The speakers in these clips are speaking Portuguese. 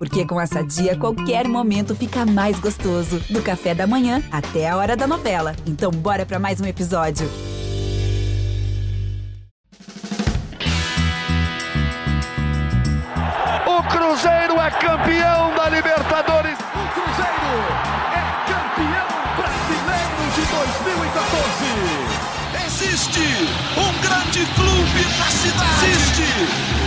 Porque com essa dia, qualquer momento fica mais gostoso. Do café da manhã até a hora da novela. Então, bora para mais um episódio. O Cruzeiro é campeão da Libertadores. O Cruzeiro é campeão brasileiro de 2014. Existe um grande clube na cidade. Existe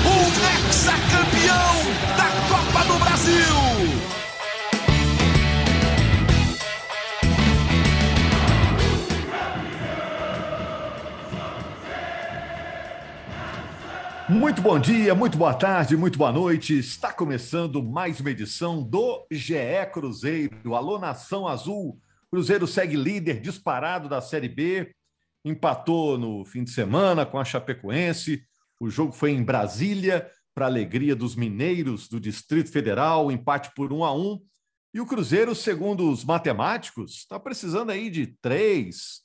Muito bom dia, muito boa tarde, muito boa noite. Está começando mais uma edição do GE Cruzeiro. Alô, Nação Azul. Cruzeiro segue líder disparado da Série B. Empatou no fim de semana com a Chapecoense. O jogo foi em Brasília, para alegria dos mineiros do Distrito Federal, empate por um a um. E o Cruzeiro, segundo os matemáticos, está precisando aí de três,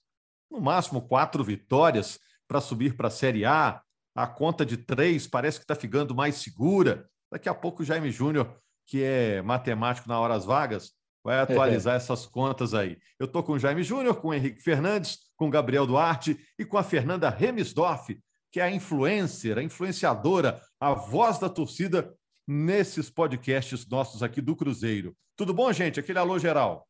no máximo quatro vitórias para subir para a Série A a conta de três parece que está ficando mais segura. Daqui a pouco o Jaime Júnior, que é matemático na horas vagas, vai atualizar essas contas aí. Eu estou com o Jaime Júnior, com o Henrique Fernandes, com o Gabriel Duarte e com a Fernanda Remisdorf, que é a influencer, a influenciadora, a voz da torcida nesses podcasts nossos aqui do Cruzeiro. Tudo bom, gente? Aquele alô geral.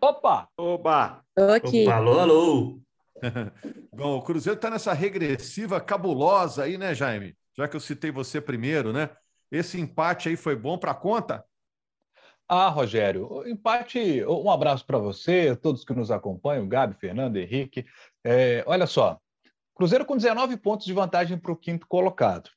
Opa! Opa! Tô aqui. Opa, alô, alô! Bom, o Cruzeiro está nessa regressiva cabulosa aí, né, Jaime? Já que eu citei você primeiro, né? Esse empate aí foi bom para conta? Ah, Rogério, empate. Um abraço para você, todos que nos acompanham, Gabi, Fernando, Henrique. É, olha só, Cruzeiro com 19 pontos de vantagem para o quinto colocado.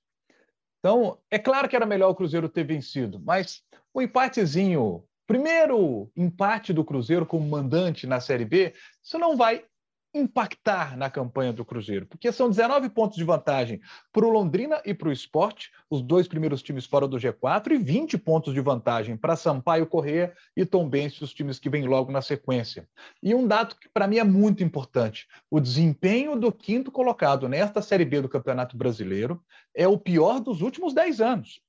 Então, é claro que era melhor o Cruzeiro ter vencido, mas o empatezinho, primeiro empate do Cruzeiro como mandante na Série B, isso não vai impactar na campanha do Cruzeiro, porque são 19 pontos de vantagem para o Londrina e para o Esporte, os dois primeiros times fora do G4, e 20 pontos de vantagem para Sampaio Corrêa e Tombense, os times que vêm logo na sequência. E um dado que para mim é muito importante: o desempenho do quinto colocado nesta Série B do Campeonato Brasileiro é o pior dos últimos 10 anos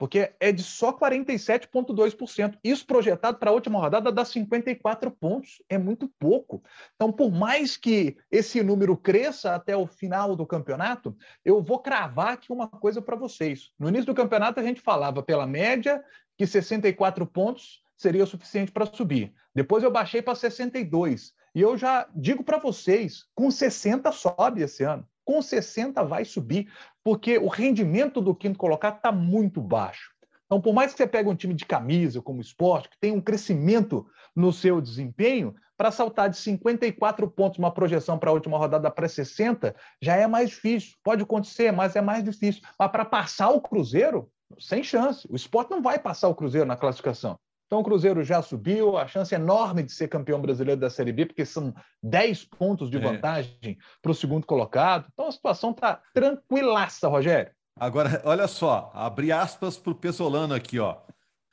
porque é de só 47,2%. Isso projetado para a última rodada dá 54 pontos, é muito pouco. Então, por mais que esse número cresça até o final do campeonato, eu vou cravar aqui uma coisa para vocês. No início do campeonato, a gente falava pela média que 64 pontos seria o suficiente para subir. Depois eu baixei para 62. E eu já digo para vocês, com 60 sobe esse ano com 60 vai subir, porque o rendimento do quinto colocado está muito baixo. Então, por mais que você pegue um time de camisa, como esporte, que tem um crescimento no seu desempenho, para saltar de 54 pontos uma projeção para a última rodada para 60, já é mais difícil. Pode acontecer, mas é mais difícil. Mas para passar o Cruzeiro, sem chance. O esporte não vai passar o Cruzeiro na classificação. Então o Cruzeiro já subiu, a chance é enorme de ser campeão brasileiro da Série B, porque são 10 pontos de é. vantagem para o segundo colocado. Então a situação está tranquilaça, Rogério. Agora, olha só, abri aspas para o Pesolano aqui, ó.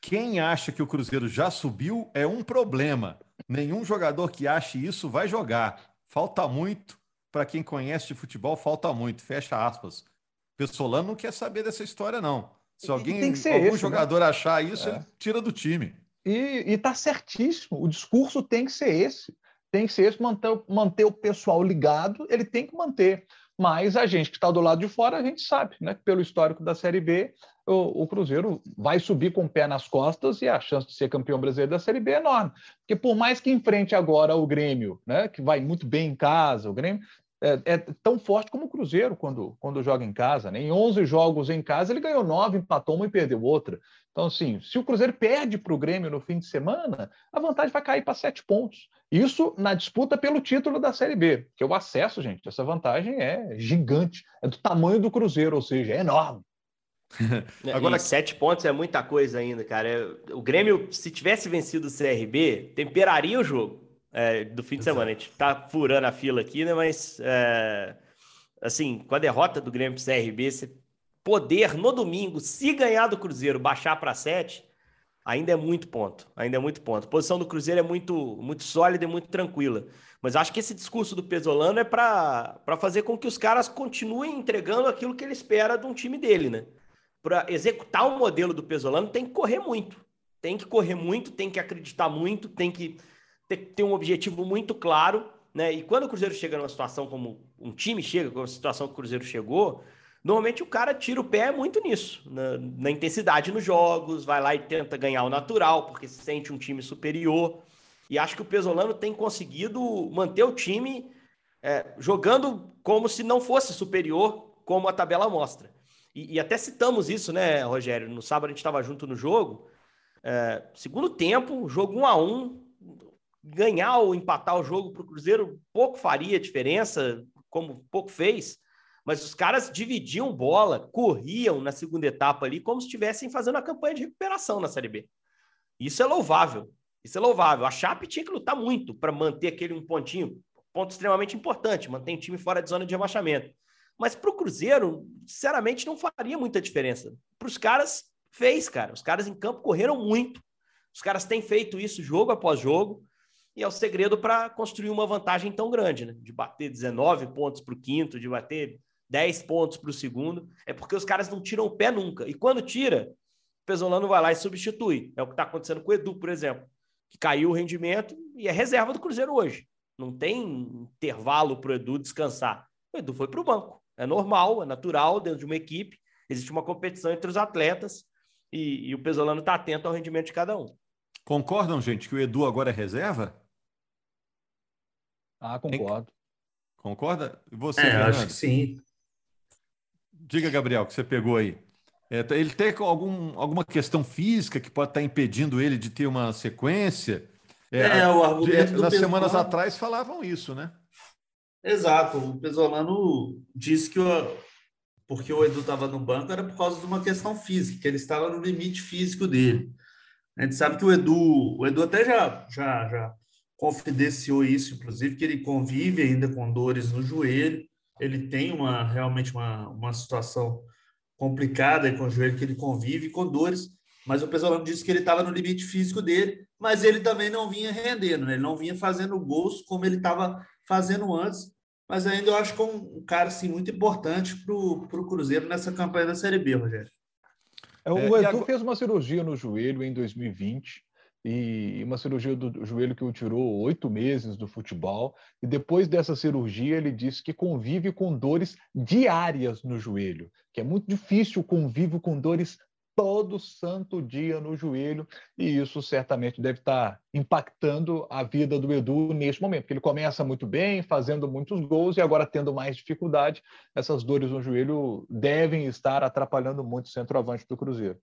Quem acha que o Cruzeiro já subiu é um problema. Nenhum jogador que ache isso vai jogar. Falta muito. Para quem conhece de futebol, falta muito. Fecha aspas. Pessolano não quer saber dessa história, não. Se alguém, algum esse, né? jogador né? achar isso, é. ele tira do time. E está certíssimo. O discurso tem que ser esse. Tem que ser esse, manter, manter o pessoal ligado, ele tem que manter. Mas a gente que está do lado de fora, a gente sabe, né? Pelo histórico da Série B, o, o, Cruzeiro vai subir com o pé nas costas e a chance de ser campeão brasileiro da Série B é enorme. Porque por mais que enfrente agora o Grêmio, né? Que vai muito bem em casa, o Grêmio é, é, tão forte como o Cruzeiro quando, quando joga em casa. Né? Em 11 jogos em casa, ele ganhou 9, empatou uma e perdeu outra. Então, assim, se o Cruzeiro perde para o Grêmio no fim de semana, a vantagem vai cair para 7 pontos. Isso na disputa pelo título da Série B, que o acesso, gente, essa vantagem é gigante. É do tamanho do Cruzeiro, ou seja, é enorme. Agora, e sete pontos é muita coisa ainda, cara. O Grêmio, se tivesse vencido o CRB, temperaria o jogo é, do fim de semana. A gente tá furando a fila aqui, né? Mas, é, assim, com a derrota do Grêmio pro CRB, você poder no domingo, se ganhar do Cruzeiro, baixar para sete, ainda é muito ponto. Ainda é muito ponto. A posição do Cruzeiro é muito, muito sólida e muito tranquila. Mas acho que esse discurso do Pesolano é para fazer com que os caras continuem entregando aquilo que ele espera de um time dele, né? para executar o modelo do Pesolano, tem que correr muito. Tem que correr muito, tem que acreditar muito, tem que ter, ter um objetivo muito claro. Né? E quando o Cruzeiro chega numa situação como um time chega, com a situação que o Cruzeiro chegou, normalmente o cara tira o pé muito nisso, na, na, intensidade nos jogos, vai lá e tenta ganhar o natural, porque se sente um time superior. E acho que o Pesolano tem conseguido manter o time é, jogando como se não fosse superior, como a tabela mostra. E, e até citamos isso, né, Rogério? No sábado a gente estava junto no jogo. É, segundo tempo, jogo 1 a 1 ganhar ou empatar o jogo para o Cruzeiro pouco faria diferença, como pouco fez. Mas os caras dividiam bola, corriam na segunda etapa ali, como se estivessem fazendo a campanha de recuperação na Série B. Isso é louvável. Isso é louvável. A Chape tinha que lutar muito para manter aquele um pontinho, ponto extremamente importante, manter o time fora de zona de rebaixamento. Mas para o Cruzeiro, sinceramente, não faria muita diferença. Para os caras, fez, cara. Os caras em campo correram muito. Os caras têm feito isso jogo após jogo. E é o segredo para construir uma vantagem tão grande, né? De bater 19 pontos para o quinto, de bater 10 pontos para o segundo. É porque os caras não tiram o pé nunca. E quando tira, o Pesolano vai lá e substitui. É o que está acontecendo com o Edu, por exemplo que caiu o rendimento e é reserva do Cruzeiro hoje. Não tem intervalo para o Edu descansar. O Edu foi para o banco. É normal, é natural dentro de uma equipe. Existe uma competição entre os atletas e, e o Pesolano está atento ao rendimento de cada um. Concordam, gente, que o Edu agora é reserva? Ah, concordo. Concorda? Você, é, acho que sim. Diga, Gabriel, que você pegou aí. É, tá, ele tem algum, alguma questão física que pode estar impedindo ele de ter uma sequência? É, é o argumento de, Nas semanas atrás falavam isso, né? Exato. O Pesolano disse que o, porque o Edu estava no banco era por causa de uma questão física, que ele estava no limite físico dele. A gente sabe que o Edu, o Edu até já, já, já confidenciou isso, inclusive, que ele convive ainda com dores no joelho. Ele tem uma realmente uma, uma situação complicada com o joelho que ele convive com dores, mas o Pesolano disse que ele estava no limite físico dele, mas ele também não vinha rendendo, né? ele não vinha fazendo gols como ele estava fazendo antes, mas ainda eu acho que é um cara assim, muito importante para o Cruzeiro nessa campanha da Série B, Rogério. É, o Edu agora... fez uma cirurgia no joelho em 2020 e uma cirurgia do joelho que o tirou oito meses do futebol. E depois dessa cirurgia, ele disse que convive com dores diárias no joelho, que é muito difícil o com dores todo santo dia no joelho, e isso certamente deve estar impactando a vida do Edu neste momento, porque ele começa muito bem, fazendo muitos gols, e agora tendo mais dificuldade, essas dores no joelho devem estar atrapalhando muito o centroavante do Cruzeiro.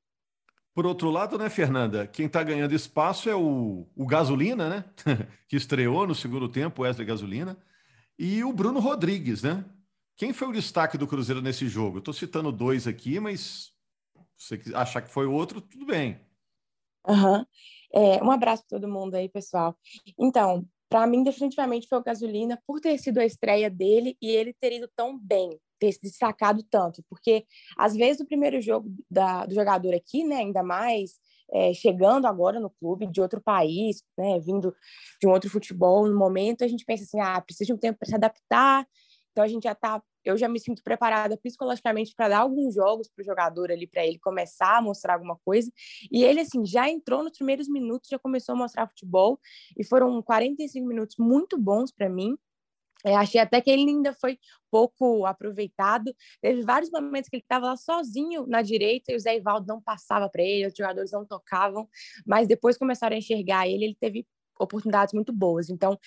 Por outro lado, né, Fernanda, quem está ganhando espaço é o, o Gasolina, né? que estreou no segundo tempo, Wesley Gasolina, e o Bruno Rodrigues, né? Quem foi o destaque do Cruzeiro nesse jogo? Estou citando dois aqui, mas se você achar que foi outro, tudo bem. Uhum. É, um abraço para todo mundo aí, pessoal. Então, para mim, definitivamente foi o Gasolina, por ter sido a estreia dele e ele ter ido tão bem ter se destacado tanto, porque às vezes o primeiro jogo da, do jogador aqui, né, ainda mais é, chegando agora no clube de outro país, né, vindo de um outro futebol no momento, a gente pensa assim, ah, precisa de um tempo para se adaptar, então a gente já tá, eu já me sinto preparada psicologicamente para dar alguns jogos para o jogador ali, para ele começar a mostrar alguma coisa, e ele assim já entrou nos primeiros minutos, já começou a mostrar futebol, e foram 45 minutos muito bons para mim, é, achei até que ele ainda foi pouco aproveitado. Teve vários momentos que ele estava lá sozinho na direita e o Zé Ivaldo não passava para ele, os jogadores não tocavam, mas depois começaram a enxergar ele, ele teve oportunidades muito boas. Então,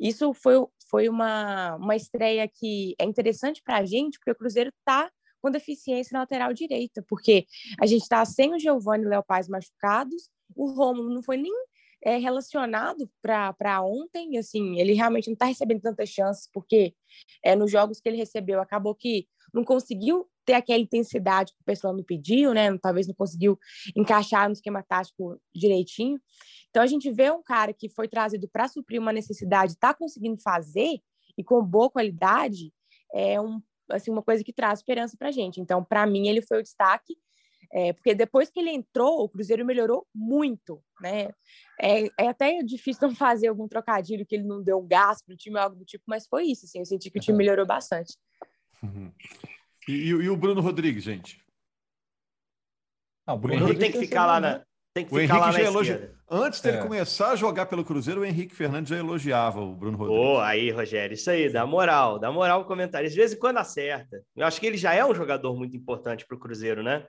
isso foi, foi uma, uma estreia que é interessante para a gente, porque o Cruzeiro está com deficiência na lateral direita, porque a gente está sem o Giovanni e o Léo Paz machucados, o Romulo não foi nem é, relacionado para ontem, assim, ele realmente não está recebendo tantas chances, porque é, nos jogos que ele recebeu, acabou que não conseguiu ter aquela intensidade que o pessoal me pediu, né? Talvez não conseguiu encaixar no esquema tático direitinho. Então a gente vê um cara que foi trazido para suprir uma necessidade, está conseguindo fazer e com boa qualidade, é um, assim, uma coisa que traz esperança para a gente. Então, para mim, ele foi o destaque é, porque depois que ele entrou, o Cruzeiro melhorou muito, né? É, é, até difícil não fazer algum trocadilho que ele não deu gás para o time, algo do tipo, mas foi isso, assim, eu senti que o time melhorou bastante. Uhum. E, e, o Bruno Rodrigues, gente? Ah, o Bruno, Henrique tem que ficar lá na. Tem que o ficar Henrique lá na elogia... Antes dele é. começar a jogar pelo Cruzeiro, o Henrique Fernandes já elogiava o Bruno Rodrigues. Pô, aí, Rogério, isso aí, dá moral, dá moral o comentário. De vez em quando acerta. Eu acho que ele já é um jogador muito importante para o Cruzeiro, né?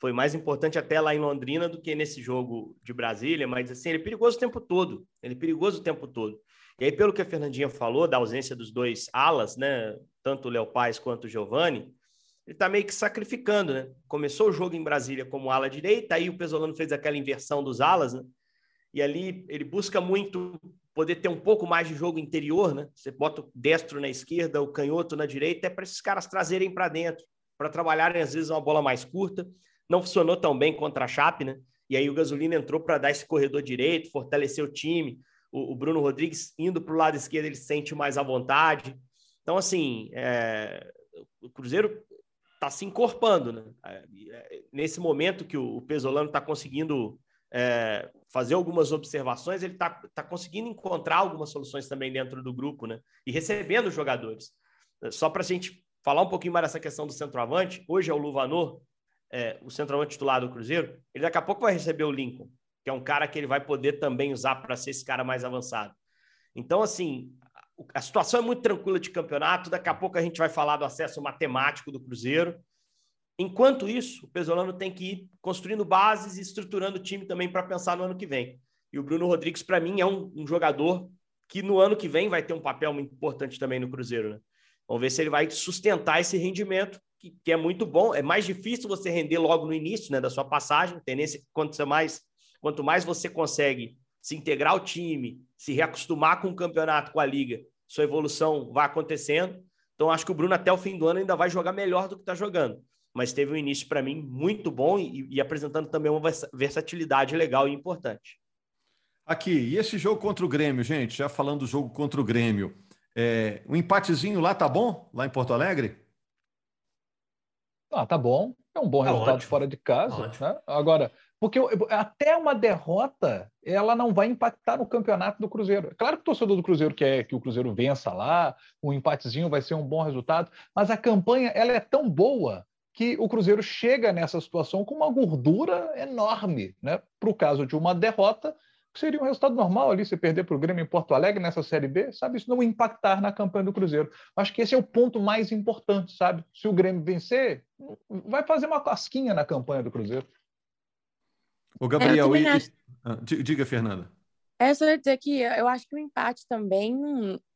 Foi mais importante até lá em Londrina do que nesse jogo de Brasília, mas assim, ele é perigoso o tempo todo. Ele é perigoso o tempo todo. E aí, pelo que a Fernandinha falou, da ausência dos dois alas, né? Tanto o Léo Paz quanto o Giovani, ele está meio que sacrificando, né? Começou o jogo em Brasília como ala direita, aí o Pesolano fez aquela inversão dos alas, né? E ali ele busca muito poder ter um pouco mais de jogo interior, né? Você bota o destro na esquerda, o canhoto na direita, é para esses caras trazerem para dentro, para trabalharem às vezes uma bola mais curta. Não funcionou tão bem contra a Chape, né? E aí o Gasolina entrou para dar esse corredor direito, fortalecer o time. O, o Bruno Rodrigues indo para o lado esquerdo, ele sente mais à vontade. Então, assim, é... o Cruzeiro está se encorpando, né? É, é, nesse momento que o Pesolano está conseguindo é, fazer algumas observações, ele está tá conseguindo encontrar algumas soluções também dentro do grupo, né? E recebendo jogadores. Só para a gente falar um pouquinho mais dessa questão do centroavante, hoje é o Luvanor, é, o centroavante titular do Cruzeiro, ele daqui a pouco vai receber o Lincoln, que é um cara que ele vai poder também usar para ser esse cara mais avançado. Então, assim, a situação é muito tranquila de campeonato. Daqui a pouco a gente vai falar do acesso matemático do Cruzeiro. Enquanto isso, o Pesolano tem que ir construindo bases e estruturando o time também para pensar no ano que vem. E o Bruno Rodrigues, para mim, é um, um, jogador que no ano que vem vai ter um papel muito importante também no Cruzeiro. Né? Vamos ver se ele vai sustentar esse rendimento, que, que, é muito bom. É mais difícil você render logo no início né, da sua passagem. Tendência quanto mais, quanto mais você consegue se integrar ao time, se reacostumar com o campeonato, com a liga, sua evolução vai acontecendo. Então, acho que o Bruno, até o fim do ano, ainda vai jogar melhor do que está jogando. Mas teve um início, para mim, muito bom e, e, apresentando também uma versatilidade legal e importante. Aqui, e esse jogo contra o Grêmio, gente? Já falando do jogo contra o Grêmio. É, um empatezinho lá tá bom? Lá em Porto Alegre? Ah, tá bom. É um bom tá resultado ótimo. fora de casa. Né? Agora, porque até uma derrota, ela não vai impactar no campeonato do Cruzeiro. É claro que o torcedor do Cruzeiro quer que o Cruzeiro vença lá, um empatezinho vai ser um bom resultado, mas a campanha ela é tão boa que o Cruzeiro chega nessa situação com uma gordura enorme, né? Para o caso de uma derrota, seria um resultado normal ali, você perder para o Grêmio em Porto Alegre nessa Série B, sabe? Isso não impactar na campanha do Cruzeiro. Acho que esse é o ponto mais importante, sabe? Se o Grêmio vencer, vai fazer uma casquinha na campanha do Cruzeiro. O Gabriel, é, e... Ah, diga, Fernanda. É, só dizer que eu acho que o empate também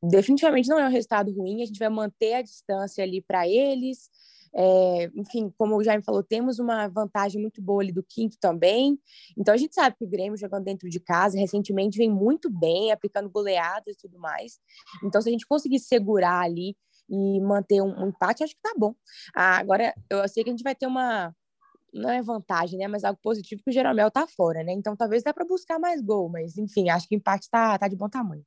definitivamente não é um resultado ruim. A gente vai manter a distância ali para eles. É, enfim, como o Jaime falou, temos uma vantagem muito boa ali do quinto também. Então a gente sabe que o Grêmio jogando dentro de casa recentemente vem muito bem, aplicando goleadas e tudo mais. Então, se a gente conseguir segurar ali e manter um, um empate, acho que tá bom. Ah, agora, eu sei que a gente vai ter uma não é vantagem, né? Mas algo positivo que o Jeromel tá fora, né? Então talvez dá para buscar mais gol, mas enfim, acho que o empate tá, tá de bom tamanho.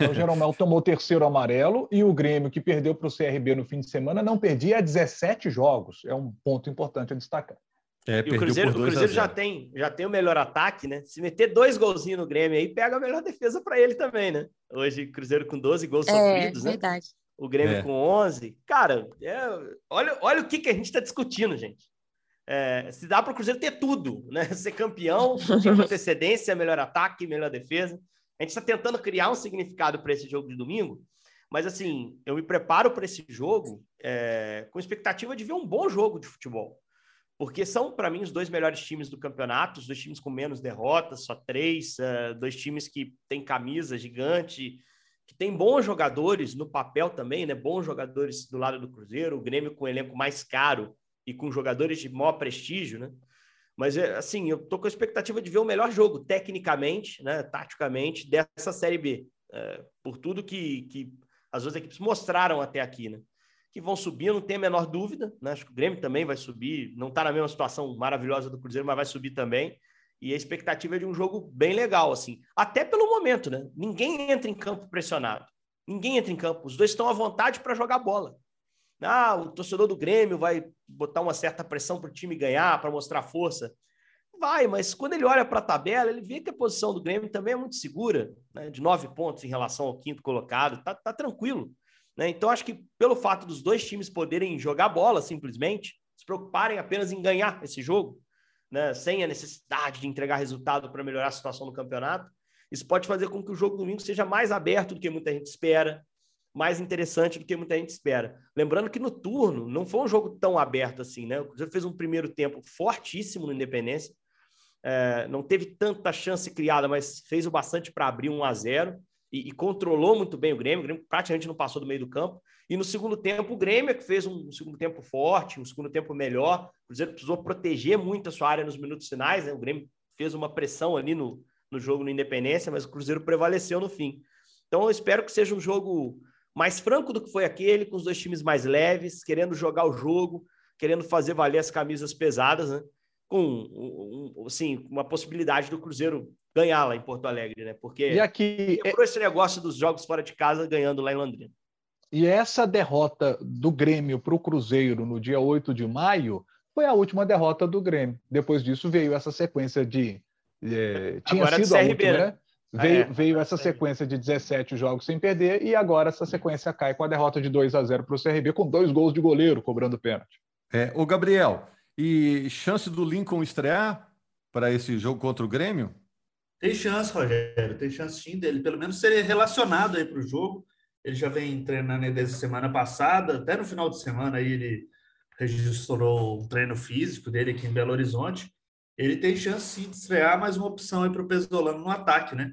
O Jeromel tomou o terceiro amarelo e o Grêmio, que perdeu para o CRB no fim de semana, não perdia 17 jogos. É um ponto importante a destacar. É, e o Cruzeiro, o Cruzeiro já, tem, já tem o melhor ataque, né? Se meter dois golzinhos no Grêmio aí, pega a melhor defesa para ele também, né? Hoje, Cruzeiro com 12 gols é, sofridos, né? verdade. O Grêmio é. com 11. Cara, é, olha, olha o que, que a gente está discutindo, gente. É, se dá para o Cruzeiro ter tudo, né? Ser campeão, com antecedência, melhor ataque, melhor defesa. A gente está tentando criar um significado para esse jogo de domingo, mas assim, eu me preparo para esse jogo é, com expectativa de ver um bom jogo de futebol. Porque são, para mim, os dois melhores times do campeonato, os dois times com menos derrotas, só três, é, dois times que têm camisa gigante, que tem bons jogadores no papel também, né? Bons jogadores do lado do Cruzeiro, o Grêmio com o elenco mais caro e com jogadores de maior prestígio, né? Mas, é, assim, eu tô com a expectativa de ver o melhor jogo, tecnicamente, né, taticamente, dessa Série B. É, por tudo que, que as duas equipes mostraram até aqui, né? Que vão subir, não tem a menor dúvida, né? Acho que o Grêmio também vai subir, não está na mesma situação maravilhosa do Cruzeiro, mas vai subir também. E a expectativa é de um jogo bem legal, assim. Até pelo momento, né? Ninguém entra em campo pressionado. Ninguém entra em campo. Os dois estão à vontade para jogar bola. Ah, o torcedor do Grêmio vai botar uma certa pressão para o time ganhar, para mostrar força. Vai, mas quando ele olha para a tabela, ele vê que a posição do Grêmio também é muito segura, né? de nove pontos em relação ao quinto colocado, tá, tá tranquilo. Né? Então, acho que pelo fato dos dois times poderem jogar bola simplesmente, se preocuparem apenas em ganhar esse jogo, né, sem a necessidade de entregar resultado para melhorar a situação no campeonato. Isso pode fazer com que o jogo domingo seja mais aberto do que muita gente espera, mais interessante do que muita gente espera. Lembrando que no turno não foi um jogo tão aberto assim, né? O Cruzeiro fez um primeiro tempo fortíssimo no Independência, é, não teve tanta chance criada, mas fez o bastante para abrir 1 a 0 e, e, controlou muito bem o Grêmio. O Grêmio praticamente não passou do meio do campo. E no segundo tempo, o Grêmio é que fez um segundo tempo forte, um segundo tempo melhor. O Cruzeiro precisou proteger muito a sua área nos minutos finais. Né? O Grêmio fez uma pressão ali no, no jogo no Independência, mas o Cruzeiro prevaleceu no fim. Então, eu espero que seja um jogo mais franco do que foi aquele, com os dois times mais leves, querendo jogar o jogo, querendo fazer valer as camisas pesadas, né? com um, assim, uma possibilidade do Cruzeiro ganhar lá em Porto Alegre, né? Porque e aqui quebrou é... esse negócio dos jogos fora de casa ganhando lá em Londrina. E essa derrota do Grêmio para o Cruzeiro no dia 8 de maio foi a última derrota do Grêmio. Depois disso veio essa sequência de. É, tinha agora sido a última, né? Né? Veio, é, veio essa sequência de 17 jogos sem perder e agora essa sequência cai com a derrota de 2 a 0 para o CRB, com dois gols de goleiro cobrando pênalti. É, o Gabriel, e chance do Lincoln estrear para esse jogo contra o Grêmio? Tem chance, Rogério, tem chance sim dele, pelo menos ser relacionado aí para o jogo. Ele já vem treinando desde a semana passada, até no final de semana aí ele registrou um treino físico dele aqui em Belo Horizonte. Ele tem chance sim de estrear mais uma opção aí para o Pesolano no ataque, né?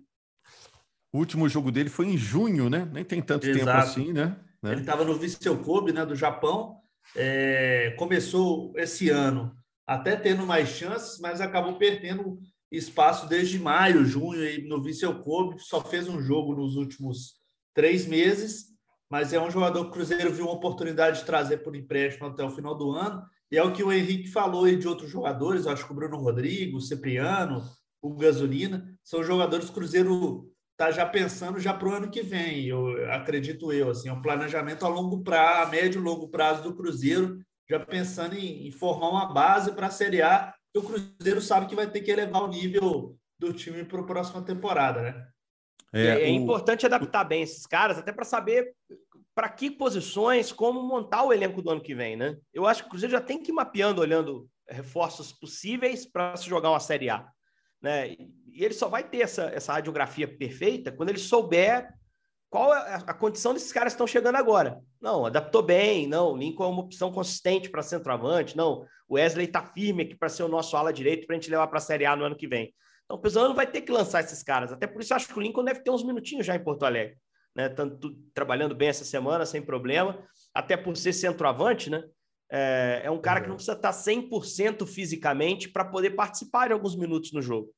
O último jogo dele foi em junho, né? Nem tem tanto Exato. tempo assim, né? né? Ele estava no Viseu Kobe, né, do Japão. É, começou esse ano até tendo mais chances, mas acabou perdendo espaço desde maio, junho, aí no Viseu Kobe, só fez um jogo nos últimos três meses, mas é um jogador que o Cruzeiro viu uma oportunidade de trazer por empréstimo até o final do ano, e é o que o Henrique falou aí de outros jogadores, acho que o Bruno Rodrigo, o Cipriano, o Gasolina, são jogadores que o Cruzeiro está já pensando já para o ano que vem, eu acredito eu, assim, é um planejamento a longo prazo, a médio e longo prazo do Cruzeiro, já pensando em, em formar uma base para a Série A, que o Cruzeiro sabe que vai ter que elevar o nível do time para a próxima temporada, né? É, é, é importante adaptar bem esses caras, até para saber para que posições, como montar o elenco do ano que vem, né? Eu acho que o Cruzeiro já tem que ir mapeando, olhando reforços possíveis para se jogar uma Série A. Né? E ele só vai ter essa, essa radiografia perfeita quando ele souber qual é a condição desses caras que estão chegando agora. Não, adaptou bem, não, Lincoln é uma opção consistente para centroavante, não, o Wesley está firme aqui para ser o nosso ala direito para a gente levar para a Série A no ano que vem. Então, o Pesolano vai ter que lançar esses caras. Até por isso, eu acho que o Lincoln deve ter uns minutinhos já em Porto Alegre. Né? Tanto trabalhando bem essa semana, sem problema. Até por ser centroavante, né? É, é um cara que não precisa estar 100% fisicamente para poder participar de alguns minutos no jogo.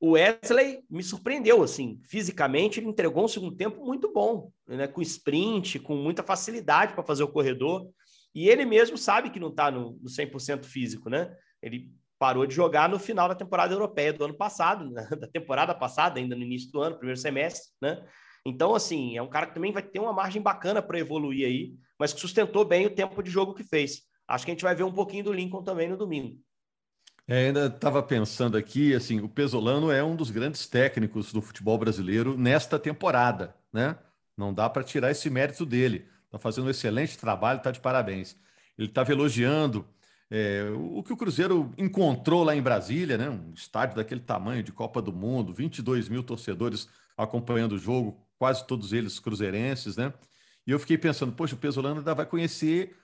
O Wesley me surpreendeu, assim, fisicamente, ele entregou um segundo tempo muito bom, né? com sprint, com muita facilidade para fazer o corredor. E ele mesmo sabe que não está no, no 100% físico, né? Ele parou de jogar no final da temporada europeia do ano passado, né? da temporada passada, ainda no início do ano, primeiro semestre, né? Então, assim, é um cara que também vai ter uma margem bacana para evoluir aí, mas que sustentou bem o tempo de jogo que fez. Acho que a gente vai ver um pouquinho do Lincoln também no domingo. É, ainda estava pensando aqui, assim, o Pesolano é um dos grandes técnicos do futebol brasileiro nesta temporada, né? Não dá para tirar esse mérito dele. Está fazendo um excelente trabalho, está de parabéns. Ele estava elogiando é, o que o Cruzeiro encontrou lá em Brasília, né? um estádio daquele tamanho de Copa do Mundo, 22 mil torcedores acompanhando o jogo, quase todos eles cruzeirenses, né? E eu fiquei pensando, poxa, o Pesolano ainda vai conhecer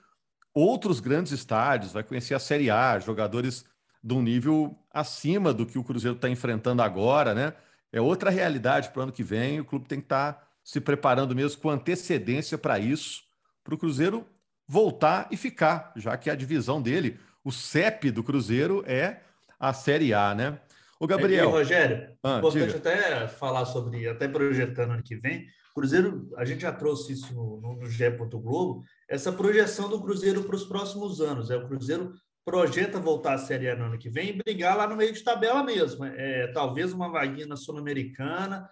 outros grandes estádios, vai conhecer a Série A, jogadores de um nível acima do que o Cruzeiro está enfrentando agora, né? É outra realidade para o ano que vem, o clube tem que estar tá se preparando mesmo com antecedência para isso, para o Cruzeiro voltar e ficar, já que a divisão dele, o CEP do Cruzeiro é a Série A, né? O Gabriel. Rogério, ah, importante diga. até falar sobre, até projetando ano que vem. Cruzeiro, a gente já trouxe isso no, no, no GE. Globo, essa projeção do Cruzeiro para os próximos anos. É o Cruzeiro projeta voltar à Série A no ano que vem e brigar lá no meio de tabela mesmo. É, talvez uma vaguinha na Sul-Americana,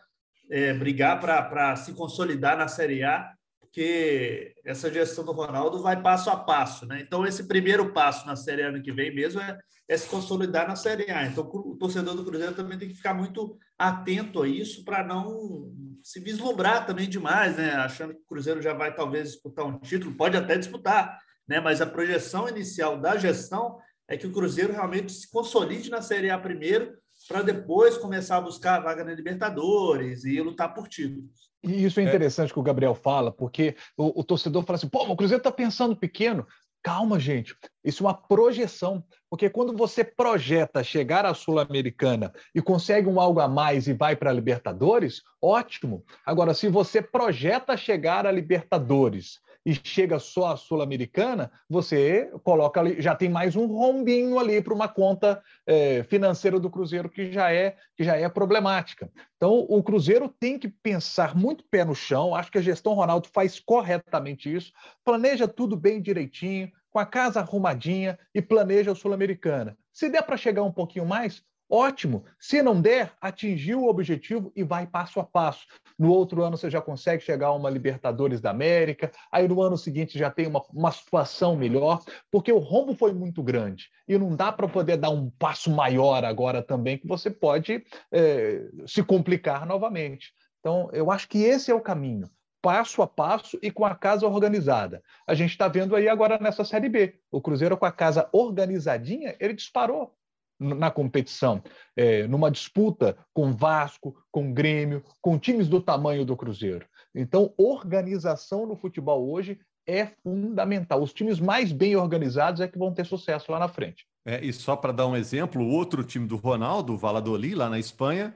é, brigar para se consolidar na Série A porque essa gestão do Ronaldo vai passo a passo, né? Então, esse primeiro passo na Série A ano que vem mesmo é, é se consolidar na Série A. Então, o torcedor do Cruzeiro também tem que ficar muito atento a isso para não se vislumbrar também demais, né? Achando que o Cruzeiro já vai talvez disputar um título, pode até disputar, né? Mas a projeção inicial da gestão é que o Cruzeiro realmente se consolide na Série A primeiro, para depois começar a buscar a vaga na Libertadores e lutar por títulos. E isso é interessante é. que o Gabriel fala, porque o, o torcedor fala assim: pô, o Cruzeiro está pensando pequeno. Calma, gente. Isso é uma projeção. Porque quando você projeta chegar à Sul-Americana e consegue um algo a mais e vai para a Libertadores, ótimo. Agora, se você projeta chegar à Libertadores e chega só a Sul-Americana, você coloca ali, já tem mais um rombinho ali para uma conta é, financeira do Cruzeiro que já é que já é problemática. Então, o Cruzeiro tem que pensar muito pé no chão. Acho que a gestão Ronaldo faz corretamente isso, planeja tudo bem direitinho, com a casa arrumadinha e planeja a Sul-Americana. Se der para chegar um pouquinho mais, ótimo. Se não der, atingiu o objetivo e vai passo a passo. No outro ano você já consegue chegar a uma Libertadores da América, aí no ano seguinte já tem uma, uma situação melhor, porque o rombo foi muito grande e não dá para poder dar um passo maior agora também, que você pode é, se complicar novamente. Então, eu acho que esse é o caminho passo a passo e com a casa organizada. A gente está vendo aí agora nessa Série B. O Cruzeiro com a casa organizadinha, ele disparou na competição, é, numa disputa com Vasco, com Grêmio, com times do tamanho do Cruzeiro. Então, organização no futebol hoje é fundamental. Os times mais bem organizados é que vão ter sucesso lá na frente. É, e só para dar um exemplo, o outro time do Ronaldo, o Valladolid, lá na Espanha,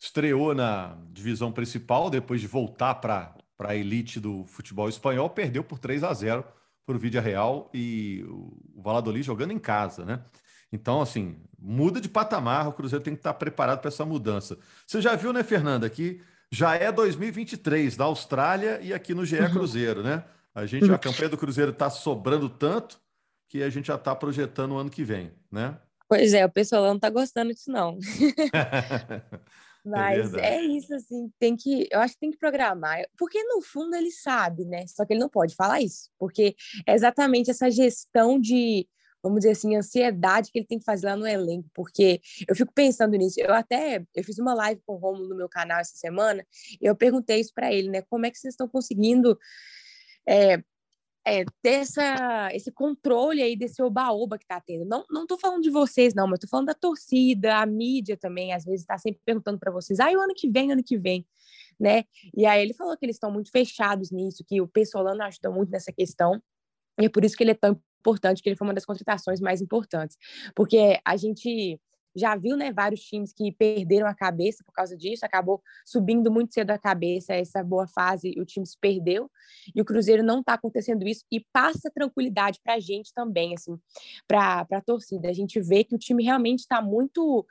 estreou na divisão principal depois de voltar para a elite do futebol espanhol, perdeu por 3 a 0 para o Vídea Real e o Valladolid jogando em casa, né? Então, assim, muda de patamar, o Cruzeiro tem que estar preparado para essa mudança. Você já viu, né, Fernanda, que já é 2023 na Austrália e aqui no GE uhum. Cruzeiro, né? A gente, a campanha do Cruzeiro está sobrando tanto que a gente já está projetando o ano que vem, né? Pois é, o pessoal não está gostando disso, não. Mas é, é, isso, assim, tem que. Eu acho que tem que programar. Porque no fundo ele sabe, né? Só que ele não pode falar isso. Porque é exatamente essa gestão de vamos dizer assim, ansiedade que ele tem que fazer lá no elenco, porque eu fico pensando nisso. Eu até eu fiz uma live com o Romulo no meu canal essa semana, e eu perguntei isso para ele, né? Como é que vocês estão conseguindo é, é, ter essa, esse controle aí desse oba-oba que tá tendo. Não, não tô falando de vocês, não, mas tô falando da torcida, a mídia também, às vezes está sempre perguntando para vocês, ah, o ano que vem, ano que vem, né? E aí ele falou que eles estão muito fechados nisso, que o Pessolano ajuda muito nessa questão, e é por isso que ele é tão importante, que ele foi uma das contratações mais importantes. Porque a gente já viu, né, vários times que perderam a cabeça por causa disso, acabou subindo muito cedo a cabeça essa boa fase o time se perdeu. E o Cruzeiro não está acontecendo isso e passa tranquilidade para a gente também, assim, para a torcida. A gente vê que o time realmente está muito,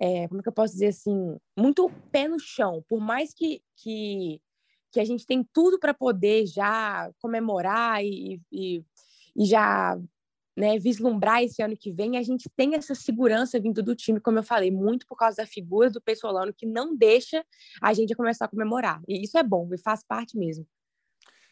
é, como é que eu posso dizer assim, muito pé no chão. Por mais que, que, que a gente tem tudo para poder já comemorar e, e e já né, vislumbrar esse ano que vem, a gente tem essa segurança vindo do time, como eu falei, muito por causa da figura do Pessolano, que não deixa a gente começar a comemorar. E isso é bom, e faz parte mesmo.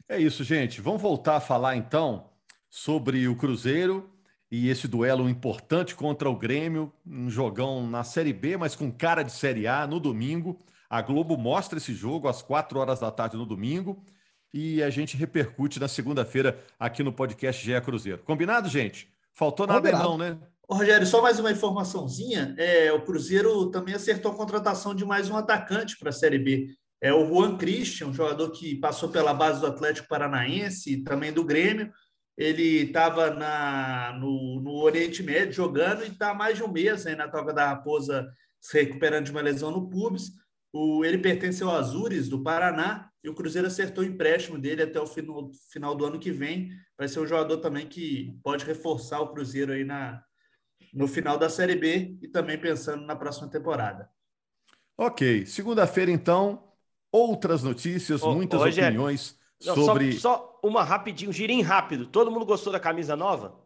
É isso, gente. Vamos voltar a falar então sobre o Cruzeiro e esse duelo importante contra o Grêmio, um jogão na Série B, mas com cara de Série A no domingo. A Globo mostra esse jogo às quatro horas da tarde no domingo e a gente repercute na segunda-feira aqui no podcast GE Cruzeiro. Combinado, gente? Faltou nada Combinado. não, né? Ô, Rogério, só mais uma informaçãozinha. É, o Cruzeiro também acertou a contratação de mais um atacante para a Série B. É o Juan Christian, um jogador que passou pela base do Atlético Paranaense e também do Grêmio. Ele estava no, no Oriente Médio jogando e está há mais de um mês aí na Toca da Raposa se recuperando de uma lesão no pubis. O, ele pertence ao Azures, do Paraná, e o Cruzeiro acertou o empréstimo dele até o final, final do ano que vem. Vai ser um jogador também que pode reforçar o Cruzeiro aí na, no final da Série B e também pensando na próxima temporada. Ok, segunda-feira então, outras notícias, ô, muitas opiniões sobre. Só, só uma rapidinho, um girinho rápido. Todo mundo gostou da camisa nova?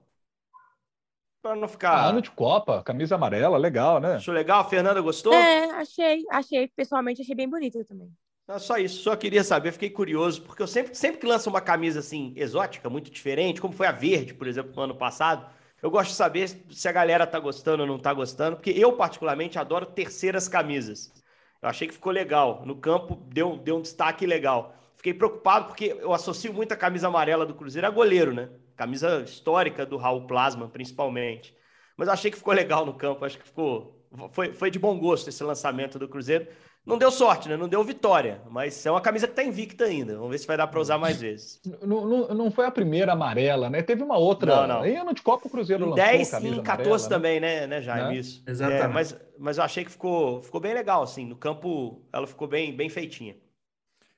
Para não ficar. Ah, ano de Copa, camisa amarela, legal, né? Achou legal? A Fernanda gostou? É, achei, achei. Pessoalmente, achei bem bonita também. Não, só isso, só queria saber, fiquei curioso, porque eu sempre, sempre que lanço uma camisa assim, exótica, muito diferente, como foi a verde, por exemplo, no ano passado, eu gosto de saber se a galera tá gostando ou não tá gostando, porque eu, particularmente, adoro terceiras camisas. Eu achei que ficou legal. No campo deu, deu um destaque legal. Fiquei preocupado porque eu associo muito a camisa amarela do Cruzeiro a goleiro, né? Camisa histórica do Raul Plasma, principalmente. mas eu achei que ficou legal no campo. Acho que ficou. Foi, foi de bom gosto esse lançamento do Cruzeiro. Não deu sorte, né? Não deu vitória, mas é uma camisa que está invicta ainda. Vamos ver se vai dar para usar mais vezes. Não, não, não, foi a primeira amarela, né? Teve uma outra. Não, não. Aí ano de Copa o Cruzeiro em lançou 10 e em 14 amarela, né? também, né, né Jaime? Né? Isso. Exatamente. É, mas, mas eu achei que ficou, ficou bem legal, assim. No campo ela ficou bem, bem feitinha.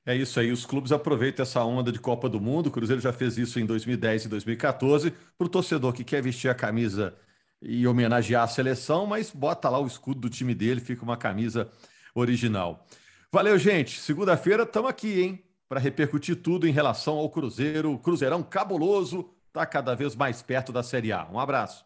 É isso aí, os clubes aproveitam essa onda de Copa do Mundo. O Cruzeiro já fez isso em 2010 e 2014. Para o torcedor que quer vestir a camisa e homenagear a seleção, mas bota lá o escudo do time dele, fica uma camisa original. Valeu, gente. Segunda-feira estamos aqui, hein? Para repercutir tudo em relação ao Cruzeiro. Cruzeirão cabuloso, está cada vez mais perto da Série A. Um abraço.